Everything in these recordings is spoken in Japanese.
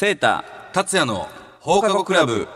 セータ達也の放課後クラブ。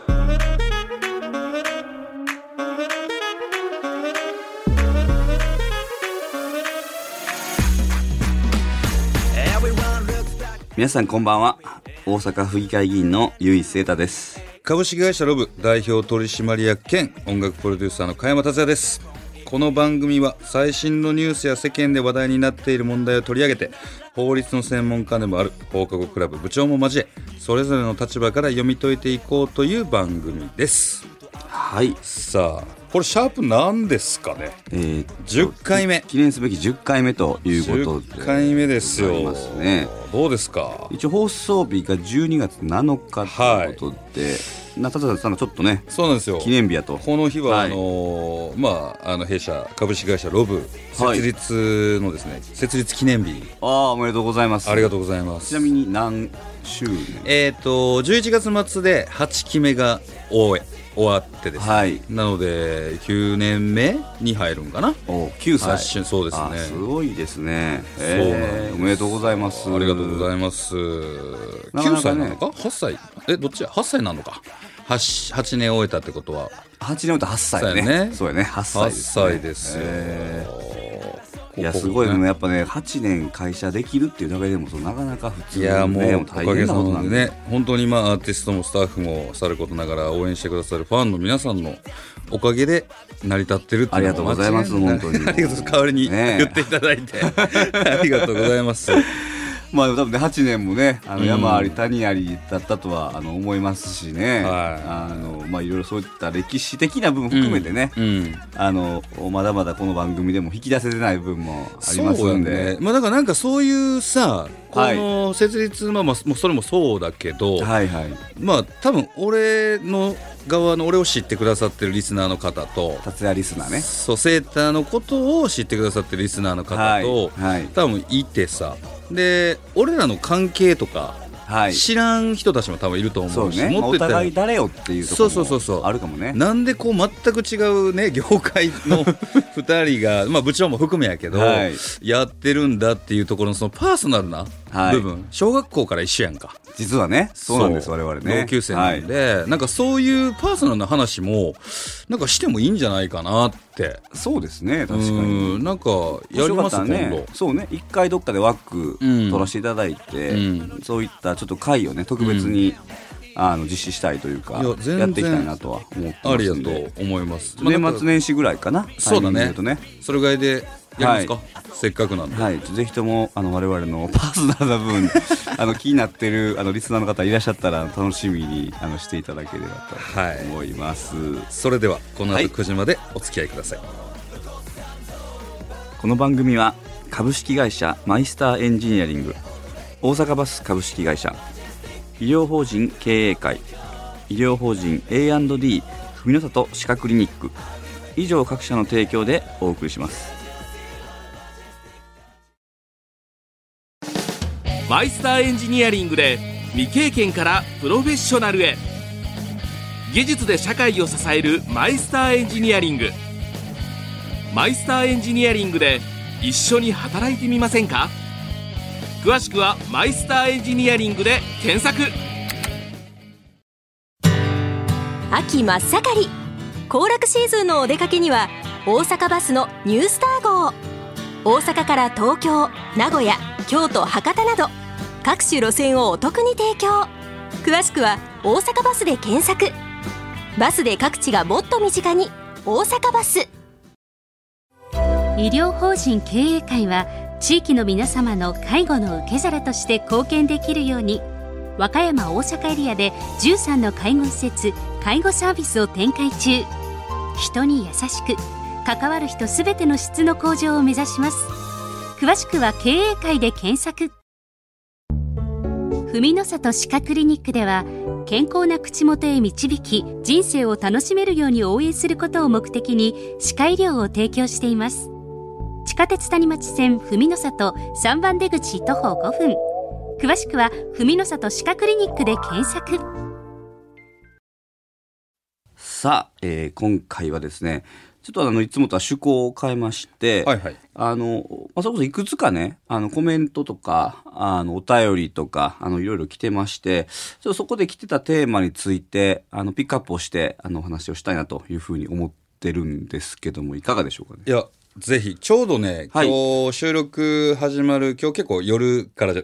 皆さんこんばんは。大阪府議会議員の由井セータです。株式会社ロブ代表取締役兼音楽プロデューサーの加山達也です。この番組は最新のニュースや世間で話題になっている問題を取り上げて法律の専門家でもある放課後クラブ部長も交えそれぞれの立場から読み解いていこうという番組です。はい。さあこれシャープなんですかね？えー、10回目。記念すべき10回目ということで。10回目ですよ。ね。どうですか？一応放送日が12月7日ということで、中田さんがちょっとねそうなんですよ。記念日やと。この日は、はい。あのーまああの弊社株式会社ロブはい。設立のですね、設立記念日。ああおめでとうございます。ありがとうございます。ちなみに何周年？えっ、と11月末で8期目が終え終わってですね、はい。なので9年目に入るんかな。お9歳。あしそうですね。あすごいですね。そうなんです。えーおめでとうございます。ありがとうございます。なかなかね。9歳なのか？8歳。えどっちや？8歳なのか。8, 8年終えたってことは。8年と8歳ね。そうやね。そうやね。8歳8です、ね、歳ですよ、えいやすごい。ですね。やっぱね8年会社できるっていうだけでもそうなかなか普通いやもうねおかげさ大変なことなんで。ね本当にまあアーティストもスタッフもさることながら応援してくださるファンの皆さんのおかげで成り立ってるっていうありがとうございます本当にありがとう代わりに言っていただいて、ありがとうございますまあ多分ね8年もねあのうん。山あり谷ありだったとはあの思いますしね、はあのまあいろいろそういった歴史的な部分含めてね、うんあのまだまだこの番組でも引き出せてない部分もありますんで。ね。まあだからなんかそういうさこの設立、まあまあもうそれもそうだけど、はいはい。まあ多分俺の側の俺を知ってくださってるリスナーの方と達也リスナーね。そうセーターのことを知ってくださってるリスナーの方と、はいはい。多分いてさで俺らの関係とかはい。知らん人たちも多分いると思うし、ね、もっと言ったら互い誰よっていうとこそうろそうそうそう。もあるかもね。なんでこう全く違うね業界の 2人が、まあ、部長も含めやけど、はい。やってるんだっていうところのそのパーソナルなはい。部分、小学校から一緒やんか。実はねそうなんです我々ね。同級生なんで、なんかそういうパーソナルな話もなんかしてもいいんじゃないかなって。はいそうですね確かうにん。なんかやります、面白かったら今度。ねそうね一回どっかで枠うん。取らせていただいて、うん。そういったちょっと会をね特別に、あの実施したいというかいやっていきたいなとは思ってますありだんでと思います、年末年始ぐらいかなそうだね。ね。それぐらいでやりますか、せっかくなんで、はい、ぜひともあの我々の パーソナルな部分 あの気になってるあのリスナーの方いらっしゃったら楽しみにあのしていただければはいと思います、それではこの後はい。9時までお付き合いください、この番組は株式会社マイスターエンジニアリング大阪バス株式会社医療法人経営会医療法人 A&D 文の里歯科クリニック以上各社の提供でお送りしますマイスターエンジニアリングで未経験からプロフェッショナルへ。技術で社会を支えるマイスターエンジニアリング。マイスターエンジニアリングで一緒に働いてみませんか？詳しくはマイスターエンジニアリングで検索。秋真っ盛り。行楽シーズンのお出かけには大阪バスのニュースター号。大阪から東京名古屋京都博多など各種路線をお得に提供。詳しくは大阪バスで検索。バスで各地がもっと身近に。大阪バス。医療法人経営会は地域の皆様の介護の受け皿として貢献できるように和歌山大阪エリアで13の介護施設介護サービスを展開中。人に優しく関わる人すべての質の向上を目指します。詳しくは経営会で検索。文の里歯科クリニックでは健康な口元へ導き人生を楽しめるように応援することを目的に歯科医療を提供しています。地下鉄谷町線文の里3番出口徒歩5分。詳しくは文の里歯科クリニックで検索。さあ、えー今回はですねちょっとあの、いつもとは趣向を変えまして、はいはい。あの、まあ、それこそいくつかね、あの、コメントとか、あの、お便りとか、あの、いろいろ来てまして、ちょっとそこで来てたテーマについて、あの、ピックアップをして、あの、お話をしたいなというふうに思ってるんですけども、いかがでしょうかね？いや、ぜひ、ちょうどね、はい。今日収録始まる、今日結構夜から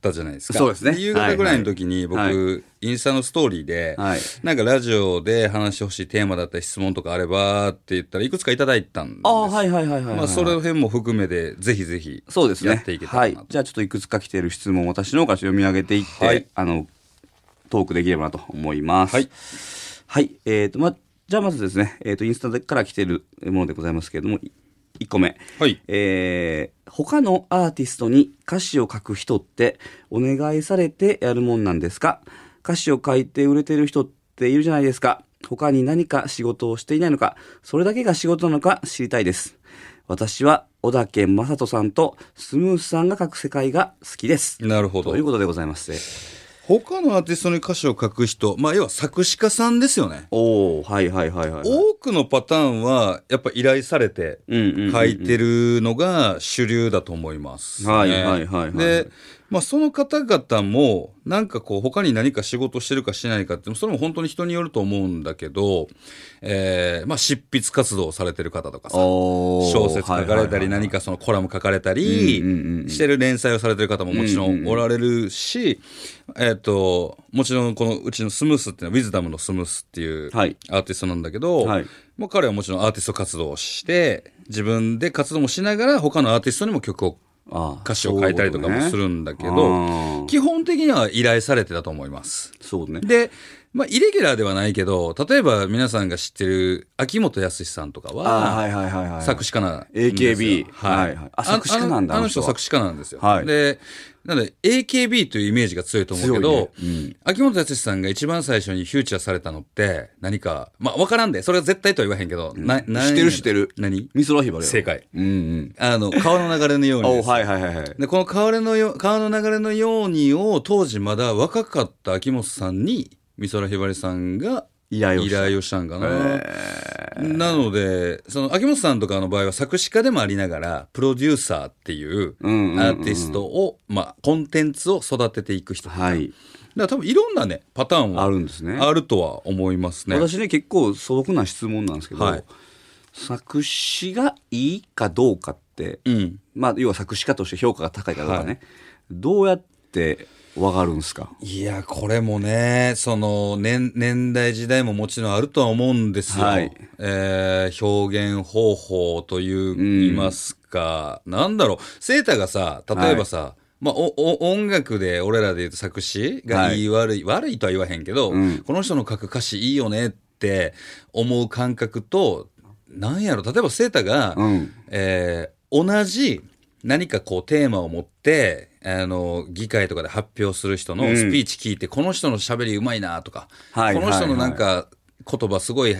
たじゃないですか。そうですね夕方ぐらいの時に僕、はいはインスタのストーリーで、はいなんかラジオで話してほしいテーマだったり質問とかあればって言ったらいくつかいただいたんです。ああ、はいはいはいはいはい。まあ、それ辺も含めて、ぜひぜひ、そうですね。やっていけたはいらなと。。じゃあちょっといくつか来ている質問を私の方から読み上げていって、はいあの、トークできればなと思います。はい。はい。えっ、と、ま、じゃあまずですね、えっ、と、インスタから来ているものでございますけれども、1個目。はい。えー他のアーティストに歌詞を書く人ってお願いされてやるもんなんですか？歌詞を書いて売れてる人っているじゃないですか他に何か仕事をしていないのかそれだけが仕事なのか知りたいです私は小田健正人さんとスムースさんが書く世界が好きですなるほどという。ことでございます他のアーティストに歌詞を書く人、まあ、要は作詞家さんですよね。おおはいはいはいはい多くのパターンは、やっぱ依頼されて、書いてるのが主流だと思います、ね。はいはいはいはいで、まあ、その方々も、なんかこう、他に何か仕事してるかしてないかって、それも本当に人によると思うんだけど、えーまあ、執筆活動をされてる方とかさ、小説書かれたり、何かそのコラム書かれたりしてる連載をされてる方ももちろんおられるし、えっと、もちろんこのうちのスムースっていうのは、ウィズダムのスムースっていうアはい。ーティストなんだけど、はい。もう彼はもちろんアーティスト活動をして、自分で活動もしながら他のアーティストにも曲を、歌詞を書いたりとかもするんだけど、ね。基本的には依頼されてだと思います。そうね。で、まあ、イレギュラーではないけど、例えば皆さんが知ってる秋元康さんとかは、はいはいはいはい。作詞家なんですよ。AKB はい、はいはい。あ作詞家なんだあのあの人作詞家なんですよ。はい。で、なので AKB というイメージが強いと思うけど、ね。うん。秋元康さんが一番最初にフューチャーされたのって何か、まあわからんで、それは絶対とは言わへんけど、な、な知ってる知ってる。何？美空ひばりよ正解。うんうん。あの、川の流れのように お。はいはいはいはい。で、この川のよ川の流れのようにを当時まだ若かった秋元さんに美空ひばりさんが依頼ををしたんかな。なので、その秋元さんとかの場合は作詞家でもありながら、プロデューサーっていうアーティストを、まあ、コンテンツを育てていく人。はいだから多分いろんなね、パターンはあるんですねあるとは思いますね。私ね結構素朴な質問なんですけど、はい作詞がいいかどうかって、うん。まあ要は作詞家として評価が高いかどうかね、はいどうやってわかるんですか？いや、これもね、その年、年代時代ももちろんあるとは思うんですよ。はい。えー表現方法という、言いますか、なんだろう、セータがさ、例えばさ、まあ、お、お、音楽で、俺らで言うと作詞がい。い、悪い、悪いとは言わへんけど、うん。この人の書く歌詞いいよねって思う感覚と、なんやろ、例えばセータが、うん。えー同じ何かこうテーマを持って、あの、議会とかで発表する人のスピーチ聞いて、この人の喋りうまいなとか、はいこの人のなんか言葉すごい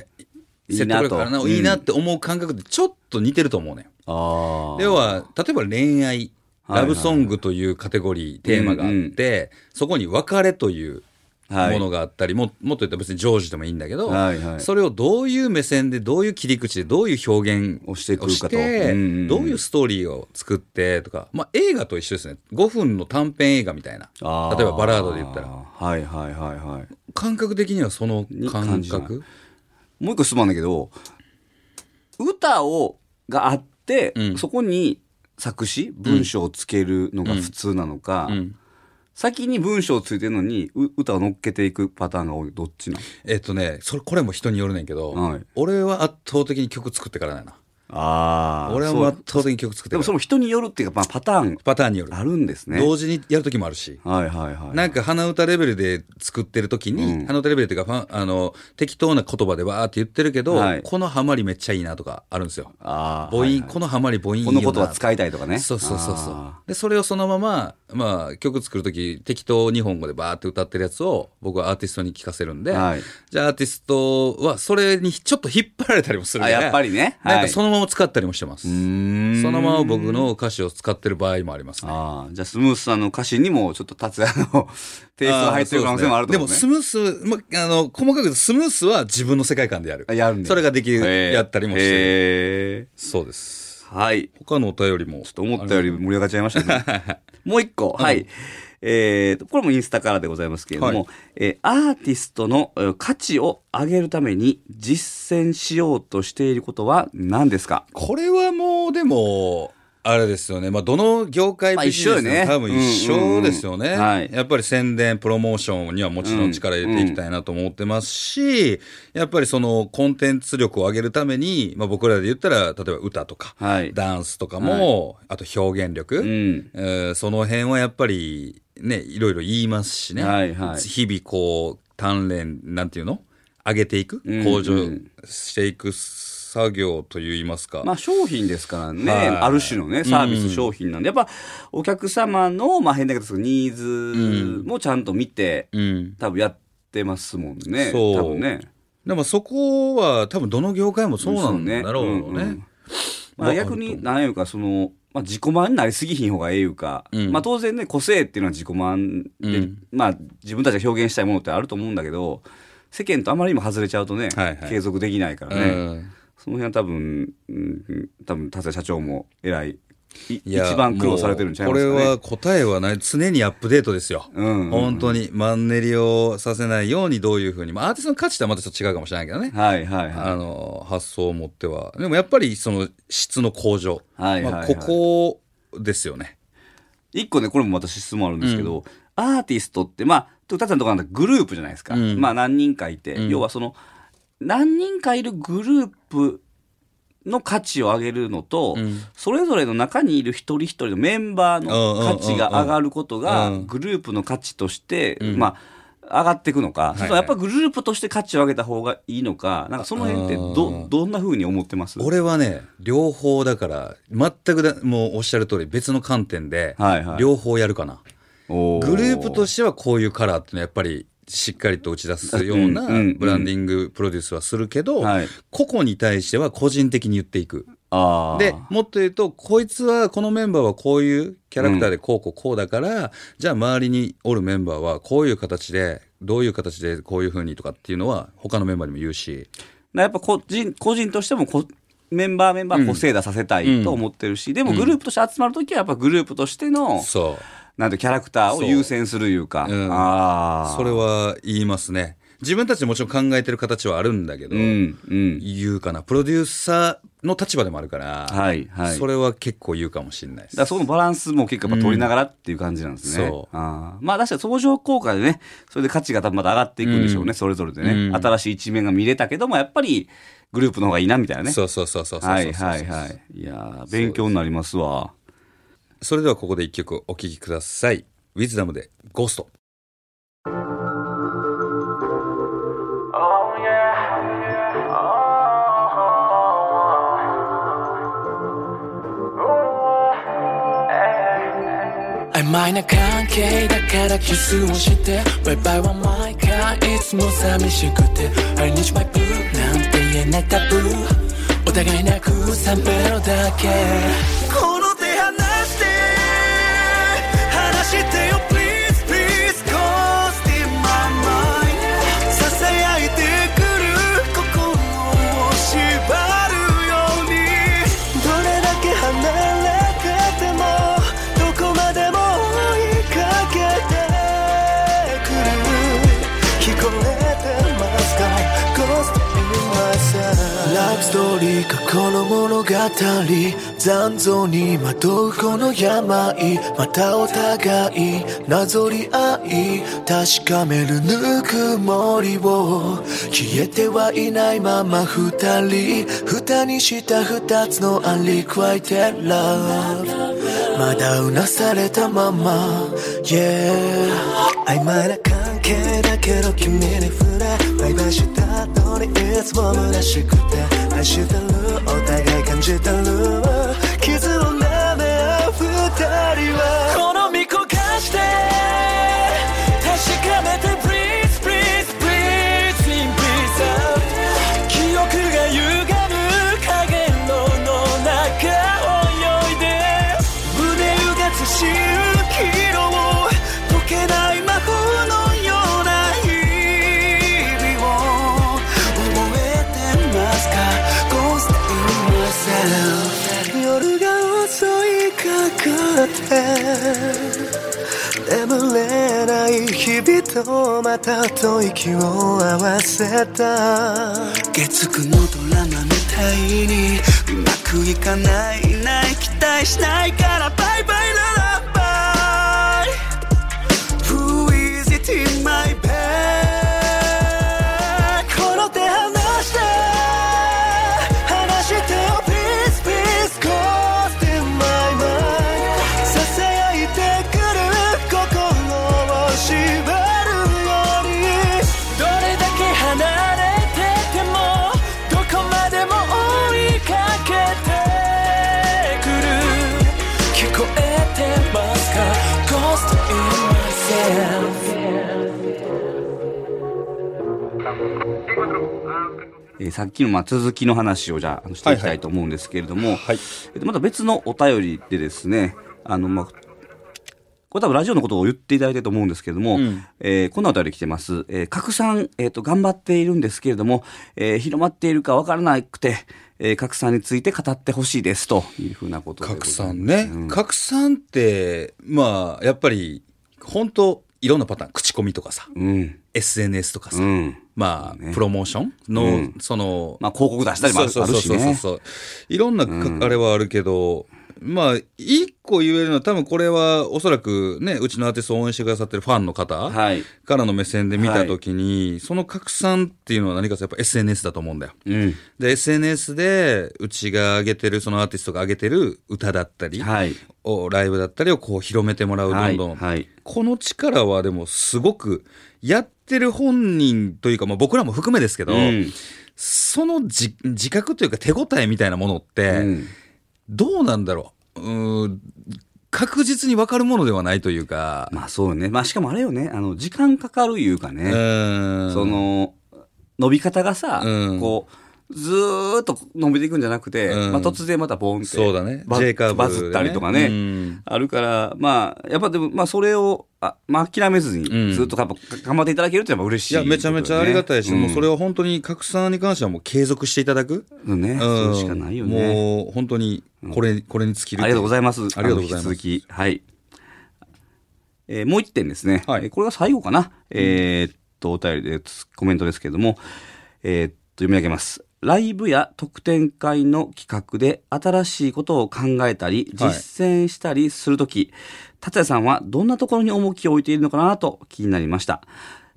説得力あるな、いいなといいなって思う感覚ってちょっと似てると思うね。ああ要は、例えば恋愛、はいラブソングというカテゴリー、テーマがあって、そこに別れというはいものがあったり、ももっと言ったら別にジョージでもいいんだけど、はいはい。それをどういう目線で、どういう切り口で、どういう表現をしてくるかと。うんうんうん。どういうストーリーを作ってとか、まあ映画と一緒ですね。5分の短編映画みたいな。例えばバラードで言ったら。はいはいはいはい。感覚的にはそのに感覚もう一個質問だけど歌をがあって、うん。そこに作詞文章をつけるのが普通なのか、うん。先に文章ついてるのにう歌を乗っけていくパターンが多い。どっちなの？えっとね、それ、これも人によるねんけど、はい。俺は圧倒的に曲作ってからだよな。あ俺はもう。圧倒的に曲作ってでもその人によるっていうか、まあ、パターン。パターンによる。あるんですね。同時にやる時もあるし。はいはいはいなんか鼻歌レベルで作ってる時に、うん。鼻歌レベルっていうか、ファンあの、適当な言葉でわーって言ってるけど、はい。このハマりめっちゃいいなとかあるんですよ。あー母音、はいはい。このハマり母音いいこのことは使いたいとかね。そうそうそうそう。あ。で、それをそのまま、まあ、曲作る時適当日本語でバーって歌ってるやつを、僕はアーティストに聞かせるんで、はい。じゃあアーティストはそれにちょっと引っ張られたりもするあからやっぱりね。なんはいかそのままま使ったりもしてます。そのまま僕の歌詞を使ってる場合もありますね。ああ、じゃあスムースさんの歌詞にもちょっと達也の テイストが入ってる可能性もあるとで思う、ね。もスムース、ま、あの、細かくスムースは自分の世界観でやる。あやるんだそれができる、やったりもしてそうです。ーはい。他のお便りも。ちょっと思ったより盛り上がっちゃいましたね。もう一個、はい。えーと、これもインスタからでございますけれども、はいえーアーティストのえー価値を上げるために実践しようとしていることは何ですか？これはもう、でも、あれですよね。まあ、どの業界まあビジネスでも一緒よね多分一緒ですよね。うんうんうんはいやっぱり宣伝、プロモーションにはもちろん力入れていきたいなと思ってますし、やっぱりそのコンテンツ力を上げるために、まあ、僕らで言ったら、例えば歌とか、はい。ダンスとかも、あと表現力、うん。えーその辺はやっぱりね、いろいろ言いますしね。はいはい。日々こう、鍛錬、なんていうの？上げていく、うん向上うんしていく作業といいますか。まあ商品ですからね、はい。ある種のね、サービス商品なんで、やっぱお客様の、まあ変だけど、ニーズもちゃんと見て、うん。多分やってますもんね。そう。多分ね。でもそこは多分どの業界もそうなんだろうね。そうね。うんうん。まわあ逆に、何いうか、その、まあ自己満になりすぎひん方がええいうか、うん。まあ当然ね、個性っていうのは自己満で、うん。まあ自分たちが表現したいものってあると思うんだけど、世間とあまりにも外れちゃうとね、はいはい。継続できないからね。うん。その辺は多分、うん、多分、達也社長も偉い、一番苦労されてるんちゃいますかね。これは答えはない。常にアップデートですよ。うんうんうん本当に。マンネリをさせないようにどういうふうに。まあアーティストの価値とはまたちょっと違うかもしれないけどね。はいはいはあの、発想を持っては。でもやっぱりその質の向上。はいはいはいまあ、ここですよね。い。一個ね、これも私質問あるんですけど、アーティストって、まあ、達也さんのところなんてグループじゃないですか。うんまあ何人かいて、うん要はその、何人かいるグループの価値を上げるのと、うん。それぞれの中にいる一人一人のメンバーの価値が上がることがうん。グループの価値として、うん。まあ上がっていくのか、いそれともやっぱグループとして価値を上げた方がいいのか。なんかその辺ってうどん。どんな風に思ってます？俺はね、両方だから、全くだ、もうおっしゃる通り別の観点で、はいはい。両方やるかな。おグループとしてはこういうカラーっていうのはやっぱりしっかりと打ち出すようなうんうんブランディングプロデュースはするけど、はい。個々に対しては個人的に言っていく。で、もっと言うと、こいつは、このメンバーはこういうキャラクターでこうこうこうだから、じゃあ周りにおるメンバーはこういう形で、どういう形でこういう風にとかっていうのは他のメンバーにも言うし、やっぱ個人個人としてもこメンバーメンバー個性出させたいと思ってるし、でもグループとして集まるときはやっぱグループとしての、そう。なんてキャラクターを優先するいうか。うんああ。それは言いますね。自分たちでもちろん考えてる形はあるんだけど、うん、うん。言うかな。プロデューサーの立場でもあるから、はいはいそれは結構言うかもしれないです。だそのバランスも結構やっぱ取りながらっていう感じなんですね。うんそうあーまあ確かに相乗効果でね、それで価値が多分また上がっていくんでしょうね、うんそれぞれでね、うん新しい一面が見れたけども、やっぱりグループの方がいいなみたいなね。そうそうそうそうそうそうはいはいはい。いやー勉強になりますわ。それではここで一曲お聴きください。ウィズダムでゴースト。曖昧な関係だからキスをしてバイバイは毎回いつも寂しくて I need my boo なんて言えないタブーお互いなく3ベロだけ物語残像に惑うこの病またお互いなぞり合い確かめるぬくもりを消えてはいないまま二人蓋にした二つの unrequited love まだうなされたまま Yeah 曖昧な関係だけど君に触れバイバイした後にいつも虚しくて愛してるお互眠れない日々とまた吐息を合わせた。月9のドラマみたいにうまくいかないない期待しないからえーさっきのまあ続きの話をじゃあしていきたいと思うんですけれども、えっとまた別のお便りでですね、あの、まあ、これ多分ラジオのことを言っていただいてると思うんですけれども、えーこんなお便り来てます。えー拡散、えっ、と、頑張っているんですけれども、えー広まっているかわからなくて、えー拡散について語ってほしいですというふうなことで拡す。散ね、拡散ってまあやっぱり本当いろんなパターン口コミとかさ、うん。SNS とかさ、うん。まあ、ねプロモーションの、うんその、まあ、広告出したりもあるそうそうそう。そうそういろんなあれはあるけどまあ一個言えるのは多分これはおそらくねうちのアーティストを応援してくださってるファンの方はい。からの目線で見た時に、その拡散っていうのは何かとやっぱ SNS だと思うんだよ。うん。で SNS でうちが上げてるそのアーティストが上げてる歌だったり、はい。をライブだったりをこう広めてもらうどはい。んどん、はい。この力はでもすごくやってる本人というか、まあ、僕らも含めですけど、うん。その自自覚というか手応えみたいなものって、うん。どうなんだろう。うーん確実に分かるものではないというか、まあそうよね。まあしかもあれよね、あの、時間かかるいうかうね、その、伸び方がさ、うん。こう、ずーっと伸びていくんじゃなくて、うんまあ突然またボンって。そうだねバ J カーブでねバズったりとかね。うんあるから、まあ、やっぱでも、まあそれを、あまあ諦めずうんに、ずっとやっぱ頑張っていただけるってやっぱ嬉しい、いやめちゃめちゃありがたいし、もうそれを。は本当に拡散に関してはもう継続していただく、うんね、そうしかないよね。もう本当にこれ,、これに尽きるありがとうございます。ありがとうございますあの引き続き。はい。えーもう一点ですね。はいえーこれが最後かな。えーっと、お便りで、コメントですけれども、えーっと、読み上げます。ライブや特典会の企画で新しいことを考えたり、はい実践したりするとき、達也さんはどんなところに重きを置いているのかなと気になりました。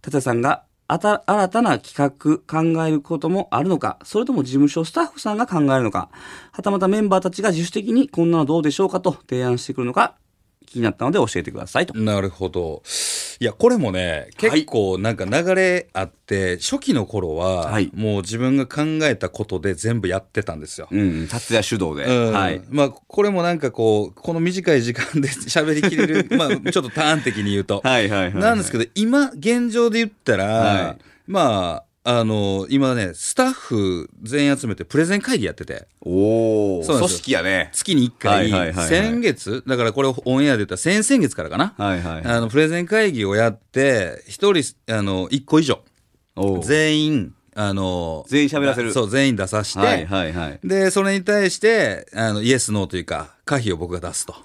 達也さんがあた新たな企画考えることもあるのか、それとも事務所スタッフさんが考えるのか、はたまたメンバーたちが自主的にこんなのどうでしょうかと提案してくるのか、気になったので教えてくださいと。なるほど。いや、これもね、結構なんか流れあって、初期の頃は、はいもう自分が考えたことで全部やってたんですよ。うん、達也主導で。うんはい。まあ、これもなんかこう、この短い時間で 喋りきれる、まあ、ちょっとターン的に言うと。はいはいはい。なんですけど、今、現状で言ったら、はいまあ、あの、今ね、スタッフ全員集めてプレゼン会議やってて、おお、組織やね。月に1回、はいはいはいはい。先月、だからこれオンエアで言ったら先々月からかな？はいはい。あの、プレゼン会議をやって、一人、あの、一個以上、全員、あの、全員喋らせる。そう、全員出さして、はいはいはい。で、それに対して、あの、イエス、ノーというか、可否を僕が出すと。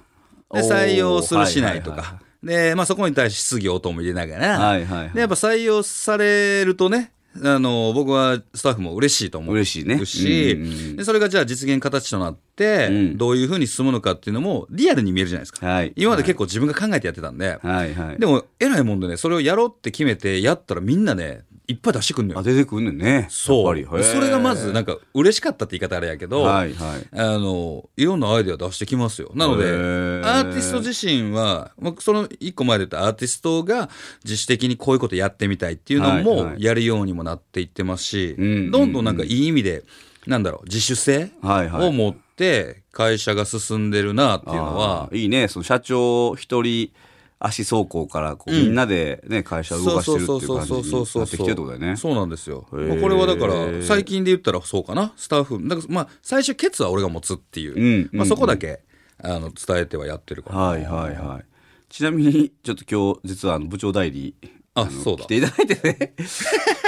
で、採用するしないとはいはいはか。で、まあそこに対して質疑応答も入れながら、はいはいはい。で、やっぱ採用されるとね、あの、僕はスタッフも嬉しいと思う。嬉しいねし、うんうんうんでそれがじゃあ実現形となって、うんどういうふうに進むのかっていうのもリアルに見えるじゃないですか。はい今まで結構自分が考えてやってたんで、はいはい。でも偉いもんでね、それをやろうって決めてやったらみんなね、いっぱい出してくんのよあ、。出てくんねんね。そう。それがまずなんか、か嬉しかったって言い方あれやけど、はいはい。あの、いろんなアイデア出してきますよ。なので、アーティスト自身は、まあ、その一個前で言ったアーティストが自主的にこういうことやってみたいっていうのはいもはいやるようにもなっていってますし、うんどんどんなんかいい意味で、なんだろう、自主性はいはいを持って会社が進んでるなっていうのはいいね。その社長一人足走行からこう、みんなでね、会社を動かしてるっていう感じになってきてるってことだよね。そうなんですよ。これはだから、最近で言ったらそうかな、スタッフ。だからまあ、最初、ケツは俺が持つっていう。うんまあ、そこだけ、あの、伝えてはやってるから。はいはいはい。ちなみに、ちょっと今日、実はあの部長代理、のあそうだ来ていただいてね、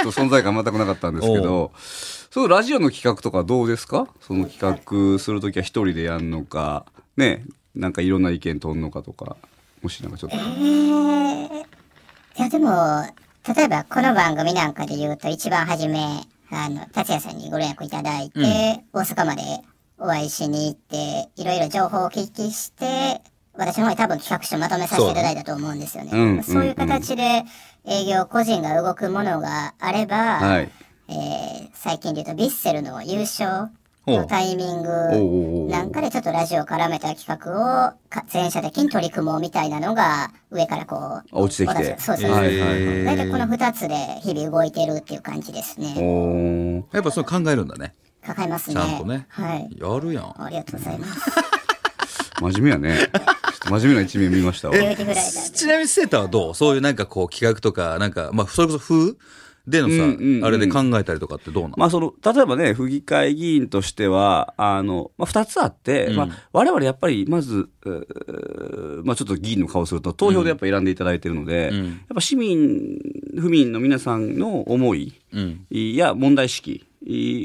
存在感全くなかったんですけど、そのラジオの企画とかどうですかその企画するときは一人でやるのか、ね、なんかいろんな意見とんのかとかもしなんかちょっと。えー、いやでも例えばこの番組なんかで言うと一番初めあの達也さんにご連絡いただいて、大阪までお会いしに行っていろいろ情報をお聞きして私の方に多分企画書まとめさせていただいたと思うんですよね。そううんそういう形で営業個人が動くものがあれば、はい。えー最近で言うとヴィッセルの優勝のタイミングなんかでちょっとラジオ絡めた企画をか全社的に取り組もうみたいなのが上からこう落ちてきて。私そうそう、はいはいはい。大体この2つで日々動いてるっていう感じですね。やっぱそう考えるんだね。抱えますね。ちゃんとね。はい。やるやん。ありがとうございます。真面目やね。真面目な一面見ましたわ。ちなみにセーターはどう？そういうなんかこう企画とかなんかまあそれこそ風？でのさ、うんうんうんあれで考えたりとかってどうなの、まあその例えばね府議会議員としてはあの、まあ、2つあって、うん。まあ、我々やっぱりまず、まあ、ちょっと議員の顔をすると投票でやっぱ選んでいただいてるので、うん。やっぱ市民府民の皆さんの思いうん。や問題意識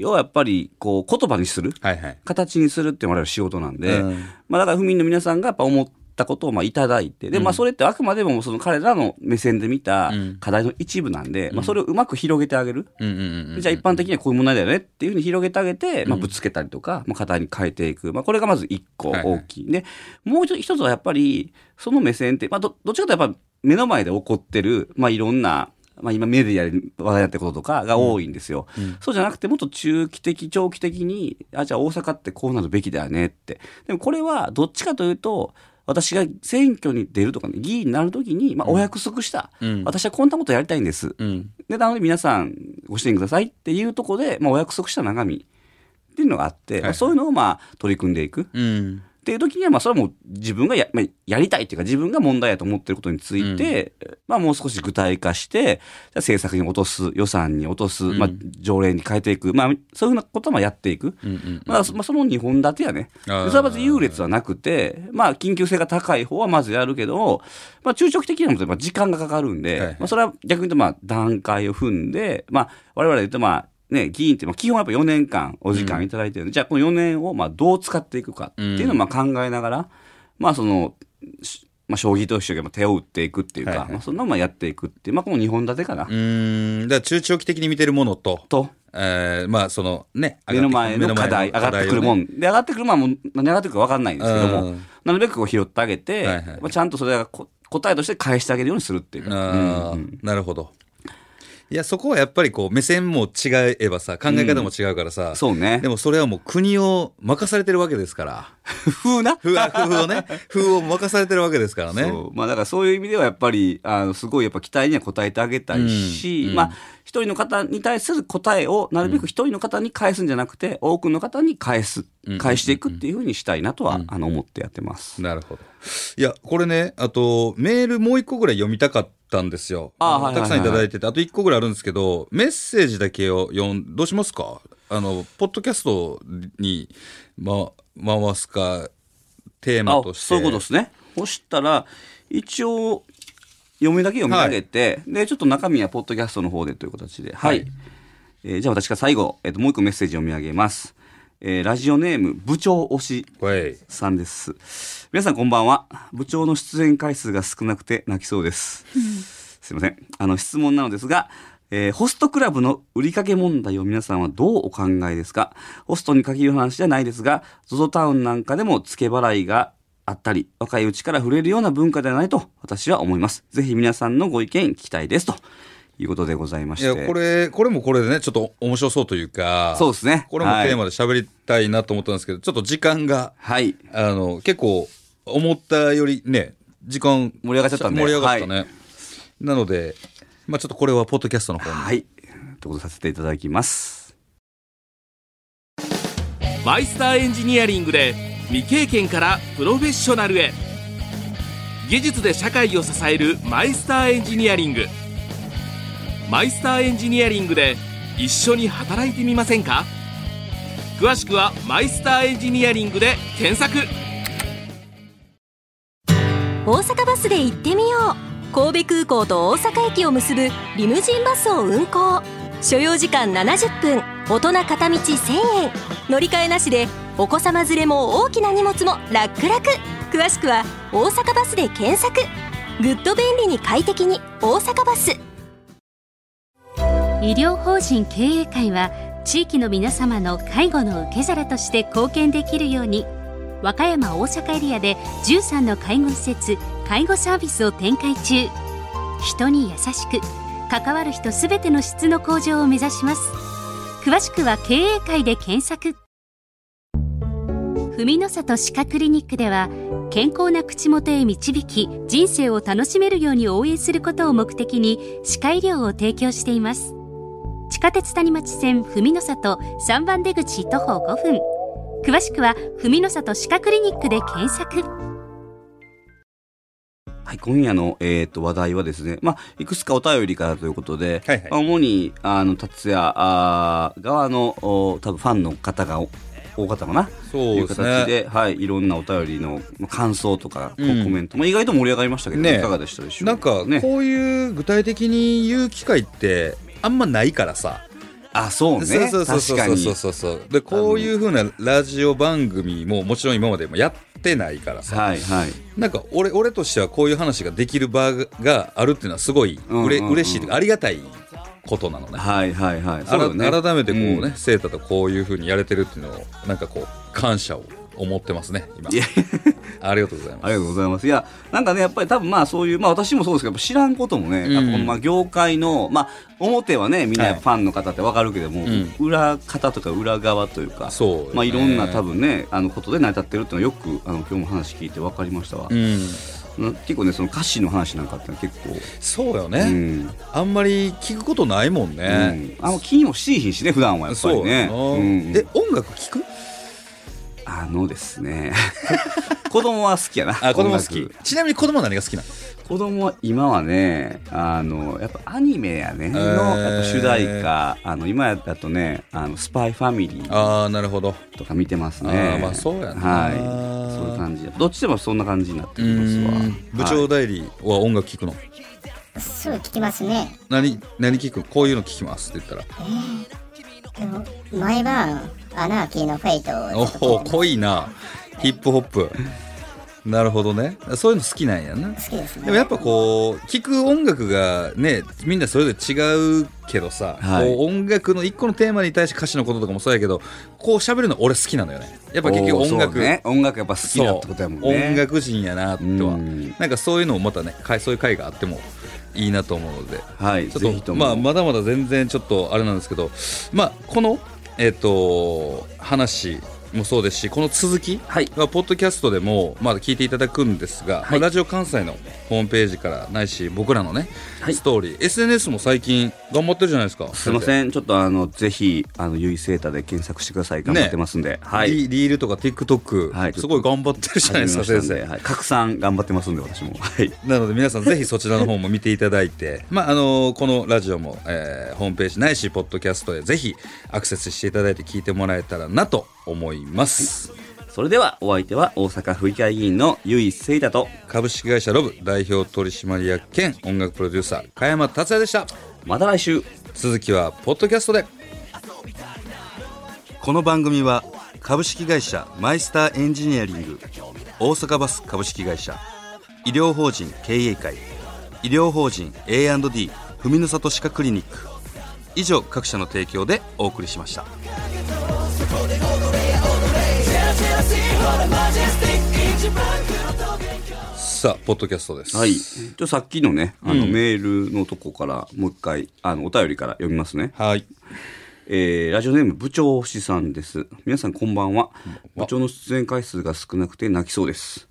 をやっぱりこう言葉にする。はいはい。形にするっていうのが我々仕事なんで、うん。まあ、だから府民の皆さんがやっぱ思ったことをまあいただいて。で、まあ、それってあくまでもその彼らの目線で見たうん。課題の一部なんで、まあ、それをうまく広げてあげる。うんうんうんうんじゃあ一般的にはこういう問題だよねっていうふうに広げてあげて、まあ、ぶつけたりとか、まあ、課題に変えていく、まあ、これがまず一個大きい。でもう一つはやっぱりその目線って、まあ、どどっちかというとやっぱ目の前で起こってる、まあ、いろんなまあ、今メディアで話題になってることとかが多いんですよ、そうじゃなくてもっと中期的長期的にあじゃあ大阪ってこうなるべきだよねって。でもこれはどっちかというと私が選挙に出るとかね議員になるときに、まあ、お約束した、うん。私はこんなことやりたいんです、うん。で、なので皆さんご支援くださいっていうところで、まあ、お約束した中身っていうのがあって、まあ、そういうのをまあ取り組んでいく。っうんていう時には、まあ、それはもう自分がや,、まあ、やりたいっていうか、自分が問題やと思ってることについて、まあ、もう少し具体化して、じゃあ政策に落とす、予算に落とす、まあ、条例に変えていく、まあ、そういうふうなこともやっていく。うんうんまあ、そまあ、その2本立てやね。それはまず優劣はなくて、まあ、緊急性が高い方はまずやるけど、まあ、中長期的には時間がかかるんで、はいはい。まあ、それは逆に言うと、まあ、段階を踏んで、まあ、我々で言うと、まあ、ね、議員って、まあ、基本はやっぱ4年間お時間いただいてるんで、じゃあ、この4年を、まあ、どう使っていくかっていうのを、まあ、考えながら、まあ、その、しまあ、将棋と一緒に手を打っていくっていうか、はいはい。まあ、そんなまあやっていくっていう、まあ、この2本立てかな。うーん。だから中長期的に見てるものと、と、えー、まあそのね目の前の課題、上がってくるもん。ん。で、上がってくるもんはもう何上がってくるか分かんないんですけどもうん、なるべくこう拾ってあげて、はいはい。まあ、ちゃんとそれがこ答えとして返してあげるようにするっていう。うんうん。なるほどいやそこはやっぱりこう目線も違えばさ考え方も違うからさ、そうね。で。もそれはもう国を任されてるわけですから。風な？風風をね。風を任されてるわけですからね。まあだからそういう意味ではやっぱりあのすごいやっぱ期待には応えてあげたいし、うん。うん。まあ一人の方に対する答えをなるべく一人の方に返すんじゃなくて、多くの方に返すうん。返していくっていうふうにしたいなとは、あの思ってやってます。なるほど。いやこれねあとメールもう一個ぐらい読みたかったんたあはいはいはいくさんいただいててあと一個ぐらいあるんですけどメッセージだけを読んどうしますか？あのポッドキャストに、ま、回すかテーマあとして。そういうことですね。そしたら一応読みだけ読み上げて、でちょっと中身はポッドキャストの方でという形で、はい。はいえーじゃあ私が最後、えっともう一個メッセージ読み上げます。えーラジオネーム部長推しはいさんです。皆さんこんばんは。部長の出演回数が少なくて泣きそうです。すいません。あの質問なのですが、えーホストクラブの売りかけ問題を皆さんはどうお考えですか？ホストに限る話じゃないですが、ZOZO タウンなんかでも付け払いがあったり、若いうちから触れるような文化ではないと私は思います。ぜひ皆さんのご意見聞きたいです。ということでございまして。いやこれこれもこれでねちょっと面白そうというかそうですね。これもテーマはいで喋りたいなと思ったんですけど、ちょっと時間がはい。あの結構思ったよりね時間盛り上がっちゃったんで盛り上がったね、なのでまあちょっとこれはポッドキャストの方にはい。ということさせていただきます。マイスターエンジニアリングで未経験からプロフェッショナルへ。技術で社会を支えるマイスターエンジニアリング。マイスターエンジニアリングで一緒に働いてみませんか？詳しくはマイスターエンジニアリングで検索。大阪バスで行ってみよう。神戸空港と大阪駅を結ぶリムジンバスを運行。所要時間70分。大人片道1000円。乗り換えなしでお子様連れも大きな荷物も楽々詳しくは「大阪バス」で検索。ぐっと便利に快適に大阪バス。医療法人経営会は地域の皆様の介護の受け皿として貢献できるように。和歌山大阪エリアで13の介護施設介護サービスを展開中。人に優しく関わる人すべての質の向上を目指します。詳しくは経営会で検索。文の里歯科クリニックでは健康な口元へ導き人生を楽しめるように応援することを目的に歯科医療を提供しています。地下鉄谷町線文の里3番出口徒歩5分。詳しくは文の里歯科クリニックで検索。はい、今夜の、えー、と話題はですね、まあ、いくつかお便りからということで、はいはい。まあ主にあの達也あー側のお多分ファンの方がお多かったかな。そうですね。いう形で、はい、いろんなお便りのまあ感想とか、こううんコメント、まあ、意外と盛り上がりましたけど、ね。いかがでしたでしょう？なんかね、こういう具体的に言う機会ってあんまないからさ。あそうね。そうそうそうそう確かにそうそう。そうでこういうふうなラジオ番組ももちろん今までもやってないからさ。はいはい。なんか俺俺としてはこういう話ができる場があるっていうのはすごいうんうんうんうれ、嬉しいというかありがたいことなのね。はいはいはい。ね。改めてこうね、うん。セータとこういうふうにやれてるっていうのをなんかこう感謝を思ってますね今。いや。ありがとうございます。ありがとうございます。いや、なんかね、やっぱり多分まあそういう、まあ私もそうですけど、知らんこともね、うん。このまあ業界の、まあ表はね、みんなファンの方ってわかるけども、ん。裏方とか裏側というか、そうまあいろんな多分ね、あのことで成り立ってるっていうのはよく、あの今日も話聞いてわかりましたわ。うんうん結構ね、その歌詞の話なんかって結構、そうよね、うん。あんまり聞くことないもんうね、ん。あの気にもしいひんしね、普段はやっぱそうりね。うん。え音楽聞く？あのですね、子供は好きやな。あ子供好き。ちなみに子供は何が好きなの？子供は今はねあのやっぱアニメやね。の、ー。やっぱ主題歌。あの今だとねあのスパイファミリーああなるほど。とか見てますね。あーまあそうやな。はい。そういう感じどっちでもそんな感じになってきますわ。うん。部長代理は音楽聞くの、すぐ聞きますね。何何聞く？こういうの聞きますって言ったら。でも毎晩、アナーキーのフェイトをおお濃いな。ヒップホップ。なるほどね。そういうの好きなんやな。好きですね。でもやっぱこう聴く音楽がねみんなそれぞれ違うけどさ、はい。こう音楽の一個のテーマに対して歌詞のこととかもそうやけどこう喋るの俺好きなのよね。やっぱ結局音楽、ね。音楽やっぱ好きだってことやもんね。音楽人やなとは。うん。なんかそういうのもまたねかそういう会があってもいいなと思うので。はいちょっとまあまだまだ全然ちょっとあれなんですけど。まあこのえっ、と話もそうですしこの続きはい。はポッドキャストでもまだ聞いていただくんですが、まあラジオ関西のホームページからないし僕らのね、はい。ストーリー SNS も最近頑張ってるじゃないですか。すいません。ちょっとあのぜひあのゆいセータで検索してください。頑張ってますんで、はい。リリールとか TikTok、はい。すごい頑張ってるじゃないですか先生。はい、拡散頑張ってますんで私も。はい。なので皆さんぜひそちらの方も見ていただいて、まああのこのラジオも、えーホームページないしポッドキャストでぜひアクセスしていただいて聞いてもらえたらなと思います、それではお相手は大阪府議会議員のゆいせいたと株式会社ロブ代表取締役兼音楽プロデューサー加山達也でした。また来週。続きはポッドキャストで。この番組は株式会社マイスターエンジニアリング大阪バス株式会社医療法人経営会医療法人 A&D 文の里歯科クリニック。以上各社の提供でお送りしましたさあポッドキャストですはい。じゃあさっきのね、あの、うんメールのとこから、もう一回、あの、お便りから読みますね。はいえー、ラジオネーム部長星さんです。皆さんこんばんは。部長の出演回数が少なくて泣きそうです。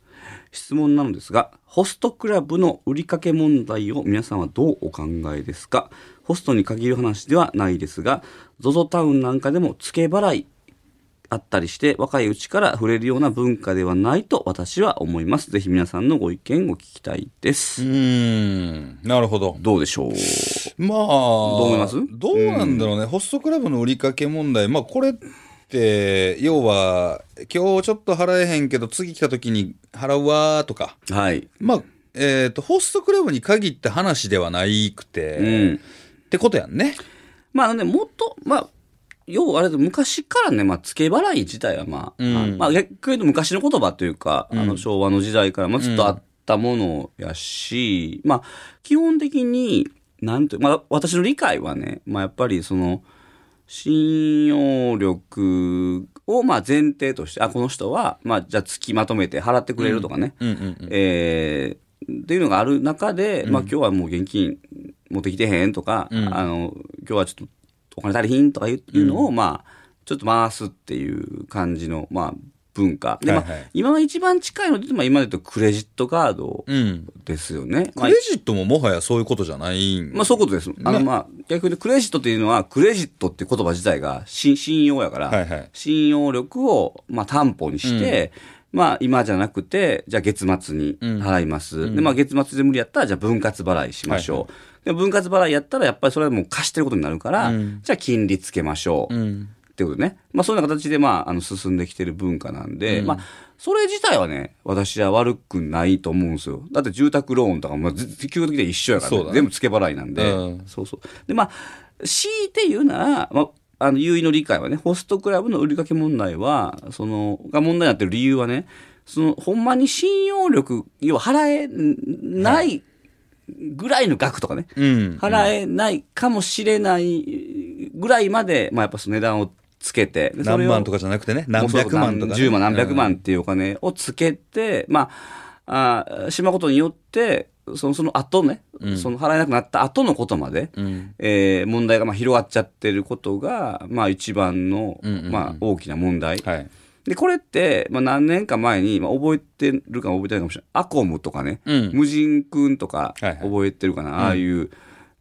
質問なのですが、ホストクラブの売りかけ問題を皆さんはどうお考えですか？ホストに限る話ではないですが、ZOZO タウンなんかでも付け払いあったりして、若いうちから触れるような文化ではないと私は思います。ぜひ皆さんのご意見を聞きたいです。うーん。なるほど。どうでしょう？まあ、どう思います？どうなんだろうね、ホストクラブの売りかけ問題、まあ、これって、要は、今日ちょっと払えへんけど、次来た時に払うわーとか、はい。まあ、えっ、と、ホストクラブに限った話ではないくて、うん。ってことやんね。まあね、もっと、まあ、要はあれで昔からね、まあ、付け払い自体はまあ、うん。まあ、逆に言うと昔の言葉というか、うん。あの、昭和の時代から、まあ、ずっとあったものやし、まあ、基本的に、なんてまあ、私の理解はね、まあ、やっぱりその、信用力を、まあ、前提として、あ、この人は、まあ、じゃあ月まとめて払ってくれるとかね、うん。うんうん。えーっていうのがある中で、まあ今日はもう現金持ってきてへんとか、うん。あの、今日はちょっとお金足りひんとかいういうのを、まあ、ちょっと回すっていう感じの、まあ、文化。で、まあ、はいはい今が一番近いので、まあ今で言うとクレジットカードうん。ですよね。まあクレジットももはやそういうことじゃないんまあそういうことです。あのまあ逆にクレジットっていうのはクレジットっていう言葉自体が信信用やから、はいはい信用力をまあ担保にして、まあ今じゃなくて、じゃあ月末に払います。でまあ月末で無理やったらじゃあ分割払いしましょう。で分割払いやったらやっぱりそれはもう貸してることになるから、うんじゃあ金利つけましょう。うん。ってことね。まあ、そういうような形で、まあ、あの、進んできてる文化なんで、うんまあ、それ自体はね、私は悪くないと思うんですよ。だって住宅ローンとかも、ず基本的には一緒やから、ねね全部付け払いなんで、うんそうそう。で、まあ、強いて言うなら、まあ、あの、優位の理解はね、ホストクラブの売りかけ問題は、その、が問題になってる理由はね、その、ほんまに信用力、要は払えないぐらいの額とかね、うん。払えないかもしれないぐらいまで、まあやっぱその値段をつけて、何万とかじゃなくてね、何百万とか、ね。十万何百万っていうお金をつけて、まあ、あしまうことによって、その、その後ね、その払えなくなった後のことまで、うん。えー問題がまあ広がっちゃってることが、まあ一番の、うんうんうんまあ大きな問題。はい。で、これって、まあ何年か前に、まあ覚えてるか覚えてないかもしれない。アコムとかね、うん無人くんとかはいはい覚えてるかな、ああいう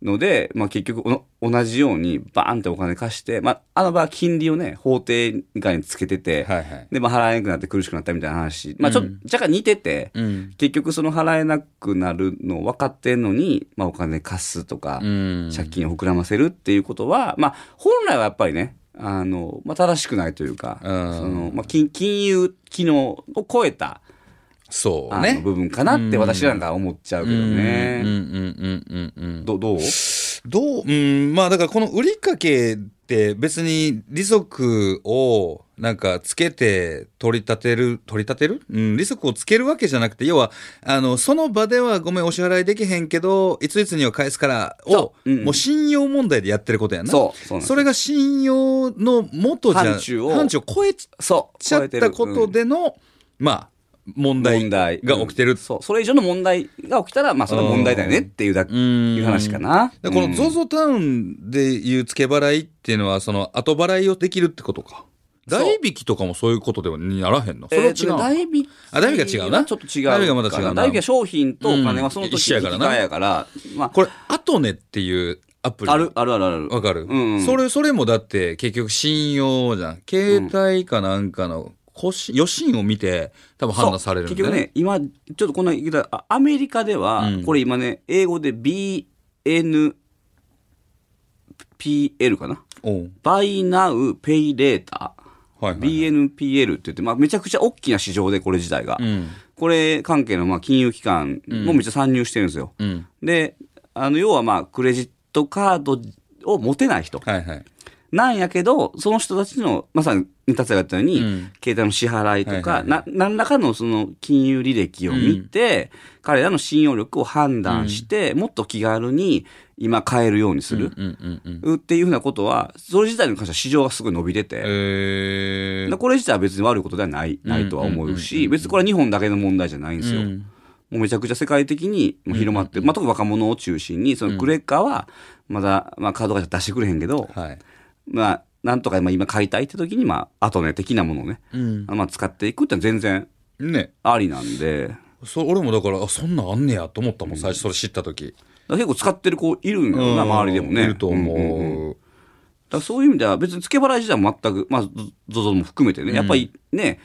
ので、まあ結局お同じようにバーンってお金貸して、まああの場は金利をね、法定外につけてて、はいはい。で、まあ払えなくなって苦しくなったみたいな話。まあちょっとうん若干似てて、うん。結局その払えなくなるの分かってんのに、まあお金貸すとか、うん。借金を膨らませるっていうことは、まあ、本来はやっぱりね、あの、まあ、正しくないというか、うんその、まあ、金、金融機能を超えた、そうね。あの部分かなって私なんかは思っちゃうけどうんうんね。うんうんうんうん。ど、どう？どう？うん、まあだからこの売りかけって別に利息をなんかつけて取り立てる、取り立てる？うん、利息をつけるわけじゃなくて、要は、あの、その場ではごめんお支払いできへんけど、いついつには返すからをそ、う。うんもう信用問題でやってることやな。そうそそれが信用の元じゃ、範疇を範疇を超えち。ゃったことでの、まあ、問題が起きてる。うん。そう。それ以上の問題が起きたら、まあ、それは問題だよねっていうだいう話かな。でこのうん。ZOZO タウンでいう付け払いっていうのは、その後払いをできるってことか。代引きとかもそういうことではにならへんの？それは違う代引きあ代引きが違うな？ちょっと違う。代引きがまた違うな。代引きは商品とお金はそのうん。時一緒やから。な引き換えやから、まあ、これ、アトネっていうアプリ。ある、あるあるある。わかる、うんうん。それ、それもだって結局信用じゃん。携帯かなんかの、こし余震を見て多分判断されるんだ結局ね、今、ちょっとこんな言い方、あアメリカでは、うんこれ今ね、英語で BNPL かな？おう ?Buy Now Pay Later。はいはい、BNPL って言って、まあ、めちゃくちゃ大きな市場で、これ自体が。うん。これ関係のまあ金融機関もめっちゃ参入してるんですよ。うん。で、あの、要はまあ、クレジットカードを持てない人。はいはい。なんやけど、その人たちの、まさに、達也が言ったように、うん携帯の支払いとか、はいはいな、何らかのその金融履歴を見て、彼らの信用力を判断して、もっと気軽に今買えるようにする。うんうんうん。っていうふうなことは、それ自体に関しては市場がすごい伸びてて、えー。でこれ自体は別に悪いことではない、ないとは思ううんうんうんうし、別にこれは日本だけの問題じゃないんですよ。うんもうめちゃくちゃ世界的に広まってる。まあ、特に若者を中心に、そのクレカは、まだ、まあ、カード会社出してくれへんけど、はい。まあ、なんとか今今買いたいって時に、まあ、後ね、的なものをね、うん。まあ、使っていくってのは全然ね。ありなんで、そ俺もだから、あ、そんなんあんねやと思ったもん、最初それ知った時。結構使ってる子いるんだよな、周りでもね。いると思う。んんんだからそういう意味では別に付け払い自体も全く、まあ、ゾゾゾも含めてね、やっぱりね、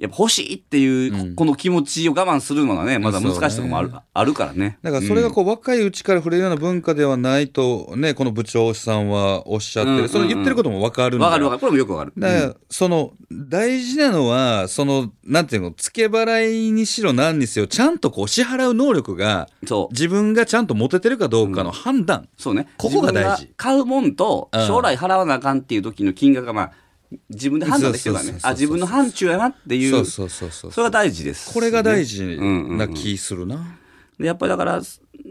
やっぱ欲しいっていう、うんこの気持ちを我慢するのがね、まだ難しいところもある,、ねあるからね。だからそれがこう若いうちから触れるような文化ではないとねこの部長さんはおっしゃってる、うんうんうんその言ってることも分かるんわ、だかるわかる。これもよくわかる。だから、その、大事なのは、その、なんていうの、付け払いにしろ何にせよ、ちゃんとこう支払う能力が、そう。自分がちゃんと持ててるかどうかの判断。そうね。ここが大事買うもんと、うん将来払わなあかんっていう時の金額が、まあ、自分で判断できるからね。あ、自分の範疇やなっていう。そうそうそうそう。それが大事です、これが大事うんうんうなん気するな。でやっぱりだから、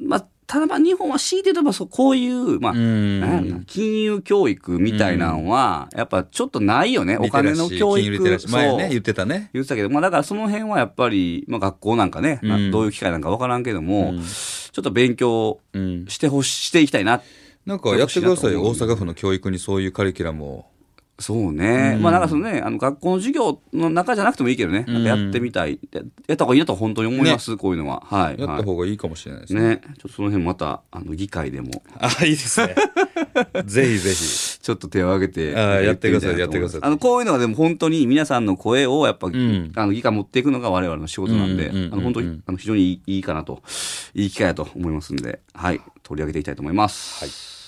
まあ、ただまあ日本は強いて言えばそうこういう、まあ、んなん金融教育みたいなのは、やっぱちょっとないよね。お金の教育。前ね、言ってたね。言ってたけど、まあだからその辺はやっぱり、まあ学校なんかね、うんどういう機会なんかわからんけども、ちょっと勉強うん。してほし、していきたいな。なんかやってくださいよ、大阪府の教育にそういうカリキュラムを。そうね。まあなんかそのね、あの学校の授業の中じゃなくてもいいけどね、なんかやってみたい。ややった方がいいなと本当に思います、こういうのは。はい。やったはい方がいいかもしれないですね。ね。ちょっとその辺また、あの、議会でも、あ、いいですね。ぜひぜひ。ちょっと手を挙げて。やってくださいやってくださいあの、こういうのはでも本当に皆さんの声をやっぱ、んあの、議会持っていくのが我々の仕事なんで、うんうんうんうんあの、本当に、あの、非常にいいいいかなと、いい機会だと思いますんで、はい。取り上げていきたいと思います。はい。